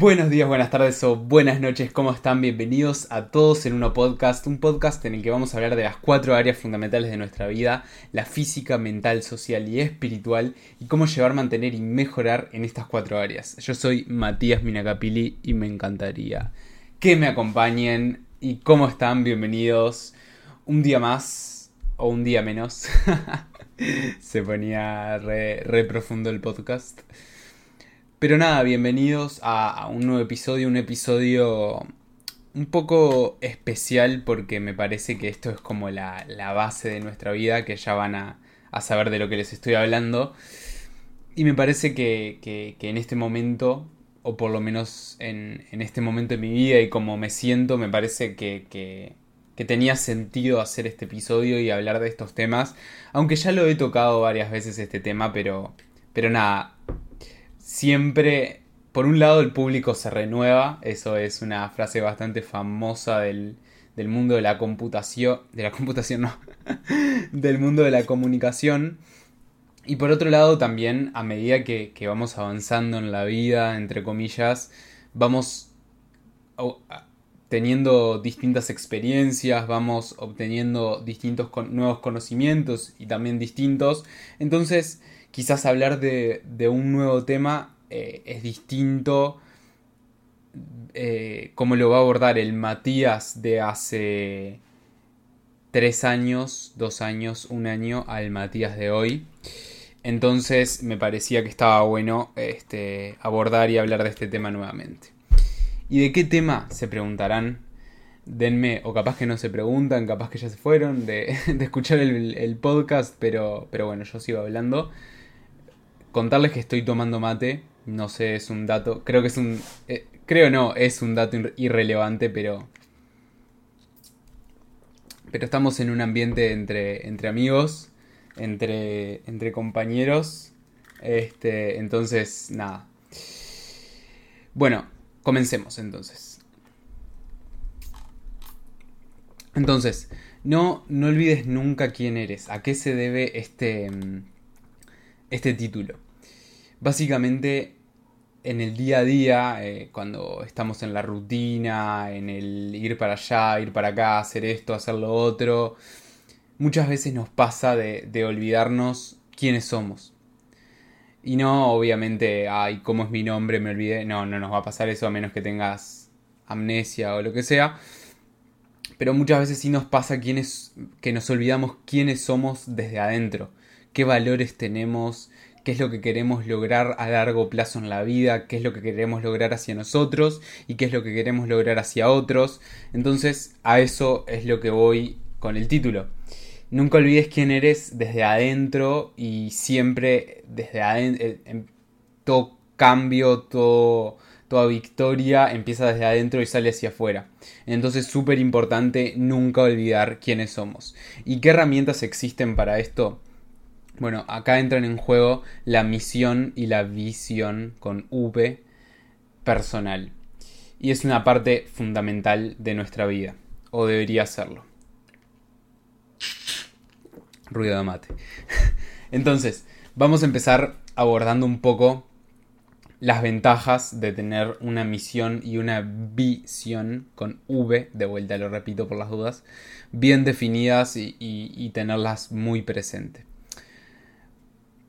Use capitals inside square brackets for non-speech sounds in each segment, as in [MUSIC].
Buenos días, buenas tardes o buenas noches, ¿cómo están? Bienvenidos a todos en uno podcast, un podcast en el que vamos a hablar de las cuatro áreas fundamentales de nuestra vida, la física, mental, social y espiritual, y cómo llevar, mantener y mejorar en estas cuatro áreas. Yo soy Matías Minacapili y me encantaría que me acompañen. ¿Y cómo están? Bienvenidos un día más o un día menos. [LAUGHS] Se ponía re, re profundo el podcast. Pero nada, bienvenidos a, un nuevo episodio, un episodio un poco especial porque me parece que esto es como la, base de nuestra vida, que ya van a, saber de lo que les estoy hablando. Y me parece que, en este momento, o por lo menos en, este momento de mi vida y como me siento, me parece que, que tenía sentido hacer este episodio y hablar de estos temas. Aunque ya lo he tocado varias veces este tema, pero, pero nada, siempre, por un lado el público se renueva, eso es una frase bastante famosa del, mundo de la computación, de la computación no, [LAUGHS] del mundo de la comunicación. Y por otro lado también, a medida que, vamos avanzando en la vida, entre comillas, vamos teniendo distintas experiencias, vamos obteniendo distintos nuevos conocimientos y también distintos. Entonces, quizás hablar de, un nuevo tema eh, es distinto eh, como lo va a abordar el Matías de hace tres años, dos años, un año al Matías de hoy. Entonces me parecía que estaba bueno este, abordar y hablar de este tema nuevamente. ¿Y de qué tema? Se preguntarán. Denme, o capaz que no se preguntan, capaz que ya se fueron de, [LAUGHS] escuchar el, podcast, pero bueno, yo sigo hablando contarles que estoy tomando mate. No sé, es un dato. Creo que es un. Eh, creo no, es un dato irrelevante, pero. Pero estamos en un ambiente entre, entre amigos, entre, entre compañeros. Este, entonces, nada. Bueno, comencemos entonces. Entonces, no, no olvides nunca quién eres, a qué se debe este, este título. Básicamente, en el día a día, eh, cuando estamos en la rutina, en el ir para allá, ir para acá, hacer esto, hacer lo otro, muchas veces nos pasa de, de olvidarnos quiénes somos. Y no, obviamente, ay, ¿cómo es mi nombre? Me olvidé. No, no nos va a pasar eso a menos que tengas amnesia o lo que sea. Pero muchas veces sí nos pasa quienes, que nos olvidamos quiénes somos desde adentro qué valores tenemos, qué es lo que queremos lograr a largo plazo en la vida, qué es lo que queremos lograr hacia nosotros y qué es lo que queremos lograr hacia otros. Entonces a eso es lo que voy con el título. Nunca olvides quién eres desde adentro y siempre desde adentro, eh, todo cambio, todo, toda victoria empieza desde adentro y sale hacia afuera. Entonces súper importante nunca olvidar quiénes somos. ¿Y qué herramientas existen para esto? Bueno, acá entran en juego la misión y la visión con V personal. Y es una parte fundamental de nuestra vida, o debería serlo. Ruido de mate. [LAUGHS] Entonces, vamos a empezar abordando un poco las ventajas de tener una misión y una visión con V, de vuelta lo repito por las dudas, bien definidas y, tenerlas muy presentes.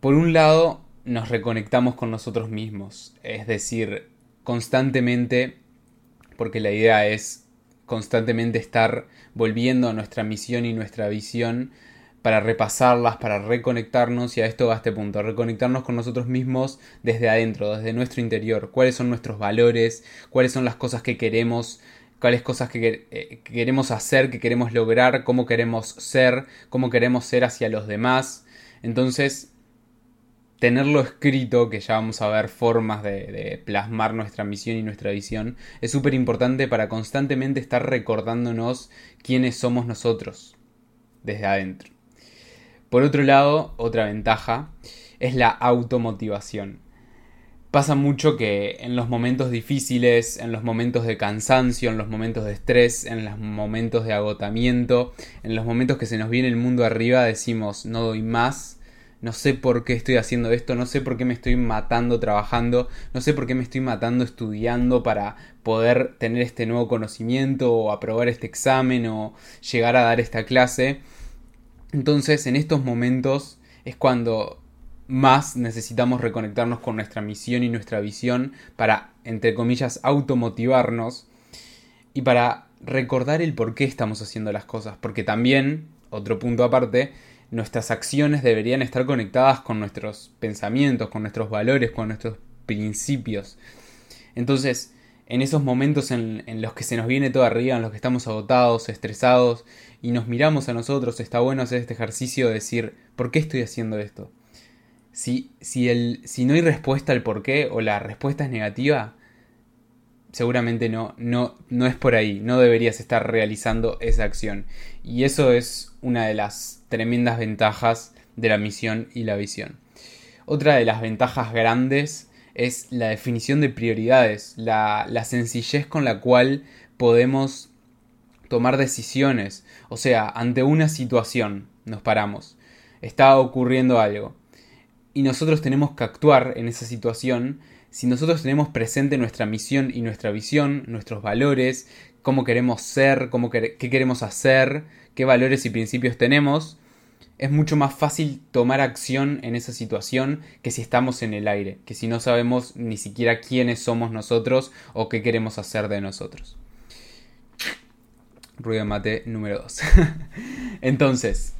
Por un lado, nos reconectamos con nosotros mismos, es decir, constantemente, porque la idea es constantemente estar volviendo a nuestra misión y nuestra visión para repasarlas, para reconectarnos y a esto va este punto, reconectarnos con nosotros mismos desde adentro, desde nuestro interior, cuáles son nuestros valores, cuáles son las cosas que queremos, cuáles cosas que, eh, que queremos hacer, que queremos lograr, cómo queremos ser, cómo queremos ser hacia los demás. Entonces, tenerlo escrito, que ya vamos a ver formas de, plasmar nuestra misión y nuestra visión, es súper importante para constantemente estar recordándonos quiénes somos nosotros desde adentro. Por otro lado, otra ventaja es la automotivación. Pasa mucho que en los momentos difíciles, en los momentos de cansancio, en los momentos de estrés, en los momentos de agotamiento, en los momentos que se nos viene el mundo arriba, decimos no doy más, no sé por qué estoy haciendo esto, no sé por qué me estoy matando trabajando, no sé por qué me estoy matando estudiando para poder tener este nuevo conocimiento o aprobar este examen o llegar a dar esta clase. Entonces en estos momentos es cuando más necesitamos reconectarnos con nuestra misión y nuestra visión para, entre comillas, automotivarnos y para recordar el por qué estamos haciendo las cosas. Porque también, otro punto aparte, nuestras acciones deberían estar conectadas con nuestros pensamientos, con nuestros valores, con nuestros principios. Entonces, en esos momentos en, los que se nos viene todo arriba, en los que estamos agotados, estresados, y nos miramos a nosotros, está bueno hacer este ejercicio de decir, ¿por qué estoy haciendo esto? Si, si, el, si no hay respuesta al por qué o la respuesta es negativa, seguramente no, no, no es por ahí, no deberías estar realizando esa acción. Y eso es una de las tremendas ventajas de la misión y la visión. Otra de las ventajas grandes es la definición de prioridades, la, la sencillez con la cual podemos tomar decisiones. O sea, ante una situación nos paramos, está ocurriendo algo y nosotros tenemos que actuar en esa situación si nosotros tenemos presente nuestra misión y nuestra visión, nuestros valores, cómo queremos ser, cómo qué queremos hacer, qué valores y principios tenemos, es mucho más fácil tomar acción en esa situación que si estamos en el aire, que si no sabemos ni siquiera quiénes somos nosotros o qué queremos hacer de nosotros. Ruido mate número 2. [LAUGHS] Entonces,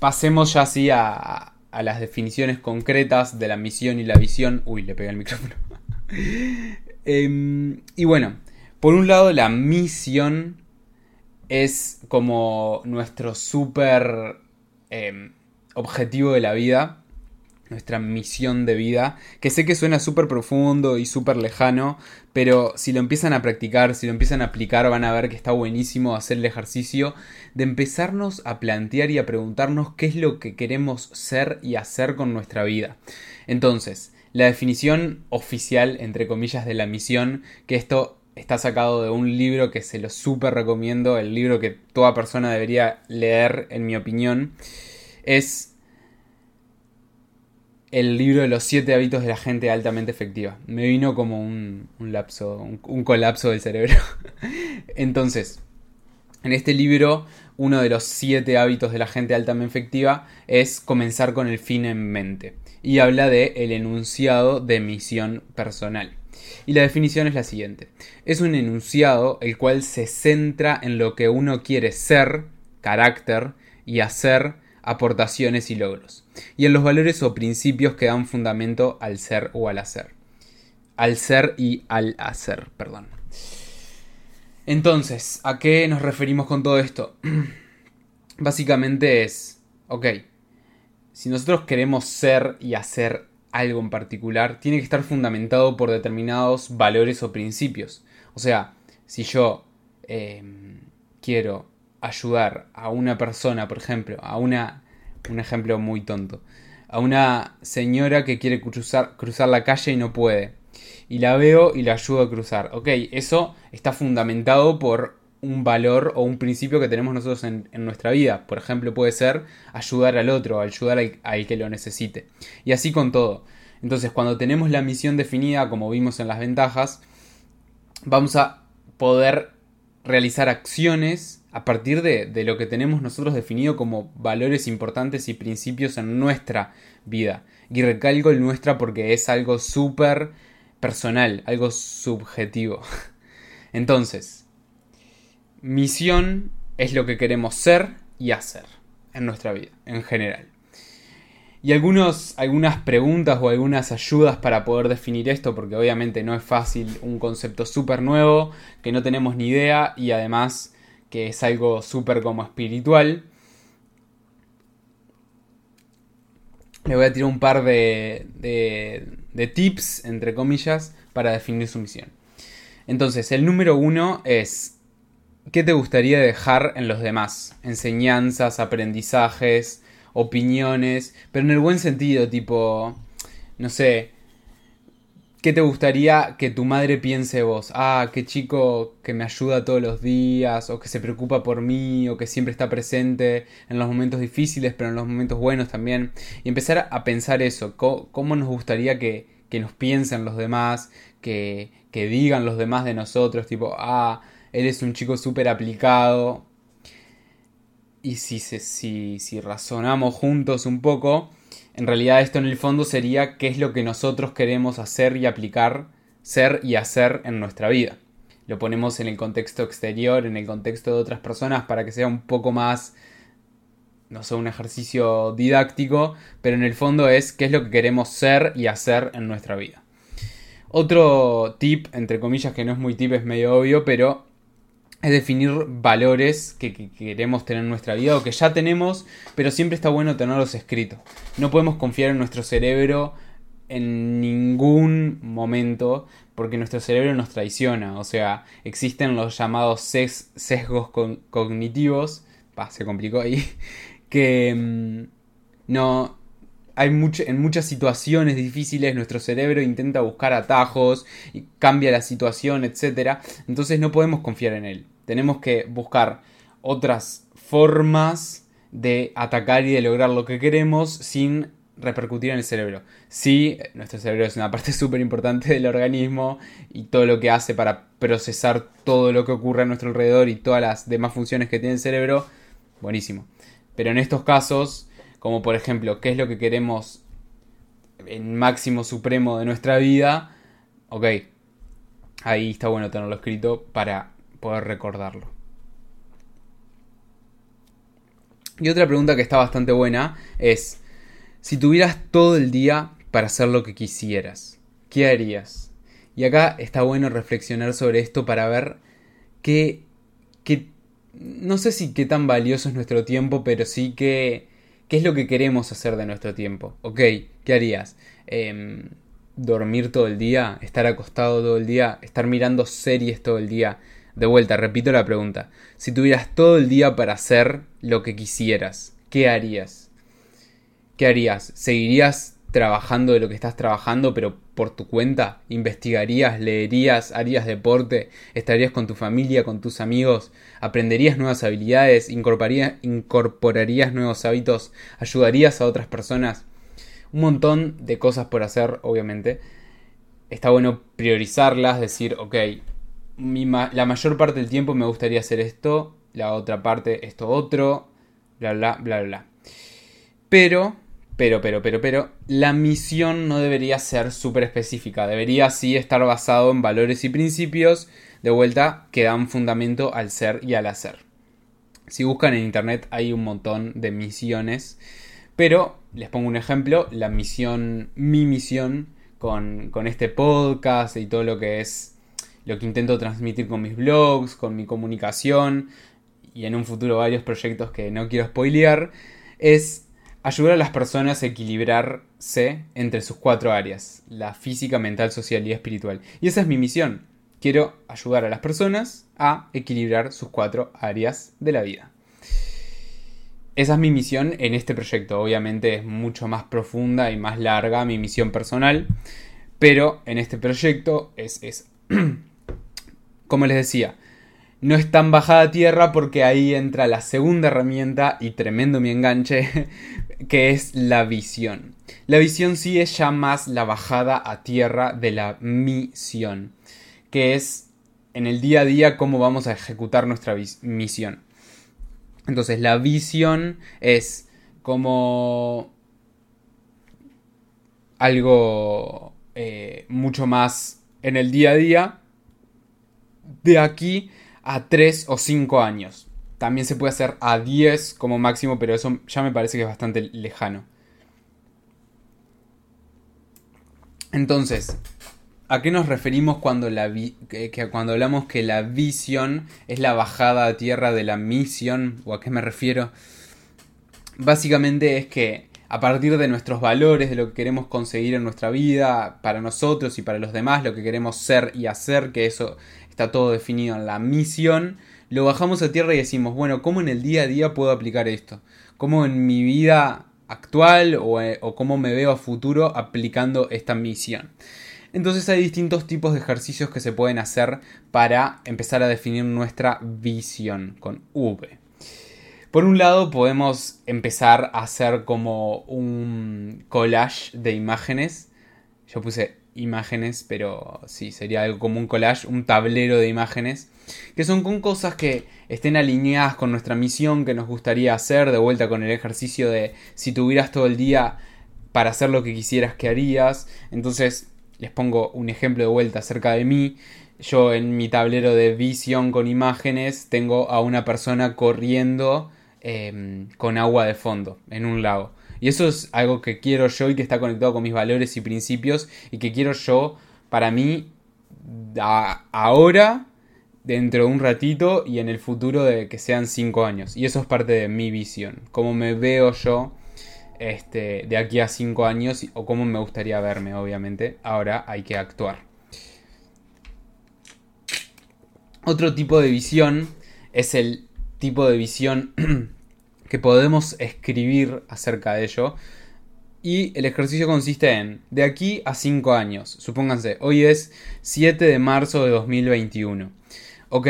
pasemos ya así a, a las definiciones concretas de la misión y la visión. Uy, le pegué el micrófono. [LAUGHS] Em, y bueno, por un lado la misión es como nuestro super em, objetivo de la vida, nuestra misión de vida, que sé que suena súper profundo y súper lejano, pero si lo empiezan a practicar, si lo empiezan a aplicar, van a ver que está buenísimo hacer el ejercicio de empezarnos a plantear y a preguntarnos qué es lo que queremos ser y hacer con nuestra vida. Entonces, la definición oficial, entre comillas, de la misión, que esto está sacado de un libro que se lo súper recomiendo, el libro que toda persona debería leer, en mi opinión, es el libro de los siete hábitos de la gente altamente efectiva. Me vino como un, lapso, un colapso del cerebro. [LAUGHS] Entonces, en este libro, uno de los siete hábitos de la gente altamente efectiva es comenzar con el fin en mente y habla de el enunciado de misión personal. Y la definición es la siguiente. Es un enunciado el cual se centra en lo que uno quiere ser, carácter, y hacer aportaciones y logros, y en los valores o principios que dan fundamento al ser o al hacer. Al ser y al hacer, perdón. Entonces, ¿a qué nos referimos con todo esto? [CLEARS THROAT] Básicamente es, ok, si nosotros queremos ser y hacer algo en particular, tiene que estar fundamentado por determinados valores o principios. O sea, si yo em, quiero ayudar a una persona, por ejemplo, a una, un ejemplo muy tonto, a una señora que quiere cruzar, cruzar la calle y no puede, y la veo y la ayudo a cruzar. Ok, eso está fundamentado por un valor o un principio que tenemos nosotros en, nuestra vida. Por ejemplo, puede ser ayudar al otro, ayudar al, que lo necesite. Y así con todo. Entonces, cuando tenemos la misión definida, como vimos en las ventajas, vamos a poder realizar acciones a partir de, de, lo que tenemos nosotros definido como valores importantes y principios en nuestra vida. Y recalco el nuestra porque es algo súper personal, algo subjetivo. [LAUGHS] Entonces, Misión es lo que queremos ser y hacer en nuestra vida, en general. Y algunos, algunas preguntas o algunas ayudas para poder definir esto, porque obviamente no es fácil, un concepto súper nuevo, que no tenemos ni idea y además que es algo súper como espiritual. Le voy a tirar un par de, de, de tips, entre comillas, para definir su misión. Entonces, el número uno es ¿Qué te gustaría dejar en los demás? Enseñanzas, aprendizajes, opiniones, pero en el buen sentido, tipo, no sé, ¿Qué te gustaría que tu madre piense vos? Ah, qué chico que me ayuda todos los días, o que se preocupa por mí, o que siempre está presente en los momentos difíciles, pero en los momentos buenos también. Y empezar a pensar eso, cómo, nos gustaría que, que, nos piensen los demás, que, que digan los demás de nosotros, tipo, ah, él es un chico súper aplicado. Y si, si, si razonamos juntos un poco, en realidad esto en el fondo sería qué es lo que nosotros queremos hacer y aplicar, ser y hacer en nuestra vida. Lo ponemos en el contexto exterior, en el contexto de otras personas para que sea un poco más, no sé, un ejercicio didáctico, pero en el fondo es qué es lo que queremos ser y hacer en nuestra vida. Otro tip, entre comillas, que no es muy tip, es medio obvio, pero es definir valores que, queremos tener en nuestra vida o que ya tenemos, pero siempre está bueno tenerlos escritos. No podemos confiar en nuestro cerebro en ningún momento porque nuestro cerebro nos traiciona. O sea, existen los llamados sesgos cognitivos, se complicó ahí, [LAUGHS] que mm, no, hay en muchas situaciones difíciles nuestro cerebro intenta buscar atajos, y cambia la situación, etc. Entonces no podemos confiar en él. Tenemos que buscar otras formas de atacar y de lograr lo que queremos sin repercutir en el cerebro. Sí, nuestro cerebro es una parte [LAUGHS] súper importante del organismo y todo lo que hace para procesar todo lo que ocurre a nuestro alrededor y todas las demás funciones que tiene el cerebro, buenísimo. Pero en estos casos como por ejemplo, qué es lo que queremos en máximo supremo de nuestra vida, ok, ahí está bueno tenerlo escrito para poder recordarlo. Y otra pregunta que está bastante buena es, si tuvieras todo el día para hacer lo que quisieras, ¿qué harías? Y acá está bueno reflexionar sobre esto para ver qué, qué no sé si qué tan valioso es nuestro tiempo, pero sí que ¿Qué es lo que queremos hacer de nuestro tiempo? Ok, ¿qué harías? Em, ¿Dormir todo el día? ¿Estar acostado todo el día? ¿Estar mirando series todo el día? De vuelta, repito la pregunta. Si tuvieras todo el día para hacer lo que quisieras, ¿qué harías? ¿Qué harías? ¿Seguirías trabajando de lo que estás trabajando, pero por tu cuenta, investigarías, leerías, harías deporte, estarías con tu familia, con tus amigos, aprenderías nuevas habilidades, incorporarías nuevos hábitos, ayudarías a otras personas. Un montón de cosas por hacer, obviamente. Está bueno priorizarlas, decir, ok, la mayor parte del tiempo me gustaría hacer esto, la otra parte esto otro, bla, bla, bla, bla. Pero pero, pero, pero, pero, la misión no debería ser súper específica. Debería sí estar basado en valores y principios, de vuelta, que dan fundamento al ser y al hacer. Si buscan en internet hay un montón de misiones. Pero, les pongo un ejemplo, la misión, mi misión con, con este podcast y todo lo que es lo que intento transmitir con mis blogs, con mi comunicación y en un futuro varios proyectos que no quiero spoilear, es Ayudar a las personas a equilibrarse entre sus cuatro áreas, la física, mental, social y espiritual. Y esa es mi misión. Quiero ayudar a las personas a equilibrar sus cuatro áreas de la vida. Esa es mi misión en este proyecto. Obviamente es mucho más profunda y más larga mi misión personal. Pero en este proyecto es, [CLEARS THROAT] como les decía, no es tan bajada a tierra porque ahí entra la segunda herramienta y tremendo mi enganche, [LAUGHS] que es la visión. La visión sí es ya más la bajada a tierra de la misión, que es en el día a día cómo vamos a ejecutar nuestra misión. Entonces la visión es como algo eh, mucho más en el día a día. De aquí a 3 o 5 años. También se puede hacer a 10 como máximo, pero eso ya me parece que es bastante lejano. Entonces, ¿a qué nos referimos cuando, la que, cuando hablamos que la visión es la bajada a tierra de la misión? ¿O a qué me refiero? Básicamente es que a partir de nuestros valores, de lo que queremos conseguir en nuestra vida, para nosotros y para los demás, lo que queremos ser y hacer, que eso está todo definido en la misión, lo bajamos a tierra y decimos, bueno, ¿cómo en el día a día puedo aplicar esto? ¿Cómo en mi vida actual o, eh, cómo me veo a futuro aplicando esta misión? Entonces hay distintos tipos de ejercicios que se pueden hacer para empezar a definir nuestra visión con V. Por un lado podemos empezar a hacer como un collage de imágenes. Yo puse imágenes, pero sí, sería algo como un collage, un tablero de imágenes, que son con cosas que estén alineadas con nuestra misión que nos gustaría hacer, de vuelta con el ejercicio de si tuvieras todo el día para hacer lo que quisieras que harías. Entonces, les pongo un ejemplo de vuelta acerca de mí. Yo en mi tablero de visión con imágenes tengo a una persona corriendo Em, con agua de fondo en un lago. Y eso es algo que quiero yo y que está conectado con mis valores y principios y que quiero yo para mí ahora, dentro de un ratito y en el futuro de que sean cinco años. Y eso es parte de mi visión, cómo me veo yo este, de aquí a cinco años o cómo me gustaría verme, obviamente. Ahora hay que actuar. Otro tipo de visión es el tipo de visión [CLEARS THROAT] que podemos escribir acerca de ello. Y el ejercicio consiste en, de aquí a 5 años, supónganse, hoy es 7 de marzo de 2021. Ok,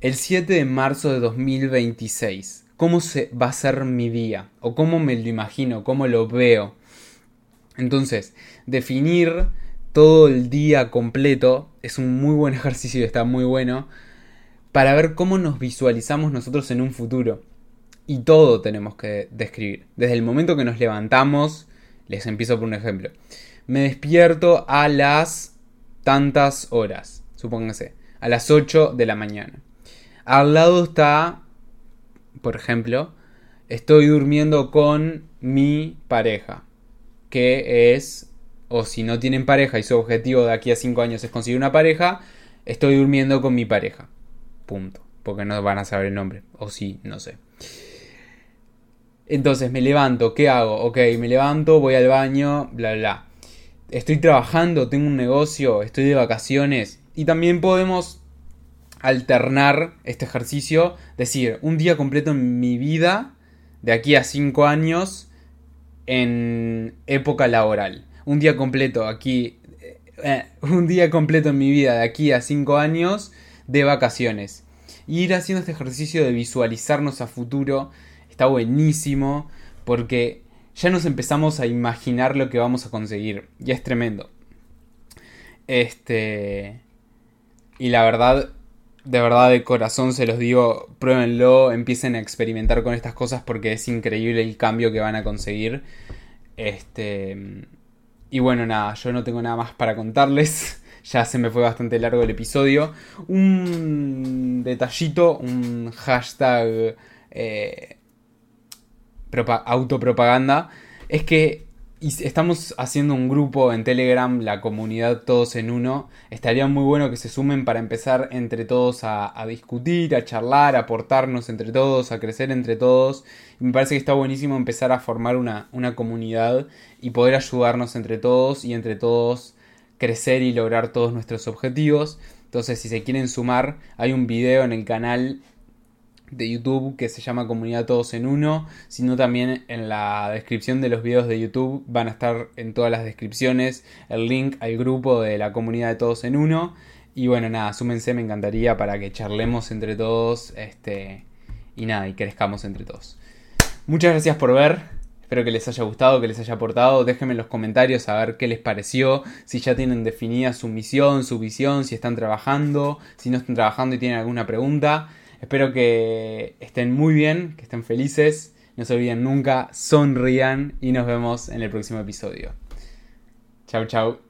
el 7 de marzo de 2026, ¿cómo se va a ser mi día? ¿O cómo me lo imagino? ¿Cómo lo veo? Entonces, definir todo el día completo es un muy buen [LAUGHS] ejercicio está muy bueno para ver cómo nos visualizamos nosotros en un futuro y todo tenemos que describir. Desde el momento que nos levantamos, les empiezo por un ejemplo. Me despierto a las tantas horas, supónganse, a las 8 de la mañana. Al lado está, por ejemplo, estoy durmiendo con mi pareja, que es, o si no tienen pareja y su objetivo de aquí a 5 años es conseguir una pareja, estoy durmiendo con mi pareja. Punto. Porque no van a saber el nombre. O sí, no sé. Entonces me levanto, ¿qué hago? Ok, me levanto, voy al baño, bla, bla. Estoy trabajando, tengo un negocio, estoy de vacaciones. Y también podemos alternar este ejercicio, decir, un día completo en mi vida, de aquí a 5 años, en época laboral. Un día completo aquí, eh, un día completo en mi vida, de aquí a 5 años, de vacaciones. Y ir haciendo este ejercicio de visualizarnos a futuro está buenísimo porque ya nos empezamos a imaginar lo que vamos a conseguir. Y es tremendo. Este. Y la verdad, de verdad de corazón se los digo, pruébenlo, empiecen a experimentar con estas cosas porque es increíble el cambio que van a conseguir. Este. Y bueno, nada, yo no tengo nada más para contarles. [LAUGHS] Ya se me fue bastante largo el episodio. Un detallito, un hashtag eh, autopropaganda, es que estamos haciendo un grupo en Telegram, la comunidad Todos en Uno. Estaría muy bueno que se sumen para empezar entre todos a, discutir, a charlar, a aportarnos entre todos, a crecer entre todos. Y me parece que está buenísimo empezar a formar una, una comunidad y poder ayudarnos entre todos y entre todos crecer y lograr todos nuestros objetivos. Entonces, si se quieren sumar, hay un video en el canal de YouTube que se llama Comunidad Todos en Uno, sino también en la descripción de los videos de YouTube van a estar en todas las descripciones el link al grupo de la Comunidad de Todos en Uno. Y bueno, nada, súmense, me encantaría para que charlemos entre todos este, y nada, y crezcamos entre todos. Muchas gracias por ver, espero que les haya gustado, que les haya aportado. Déjenme en los comentarios a ver qué les pareció, si ya tienen definida su misión, su visión, si están trabajando, si no están trabajando y tienen alguna pregunta. Espero que estén muy bien, que estén felices. No se olviden nunca, sonrían y nos vemos en el próximo episodio. Chau, chau.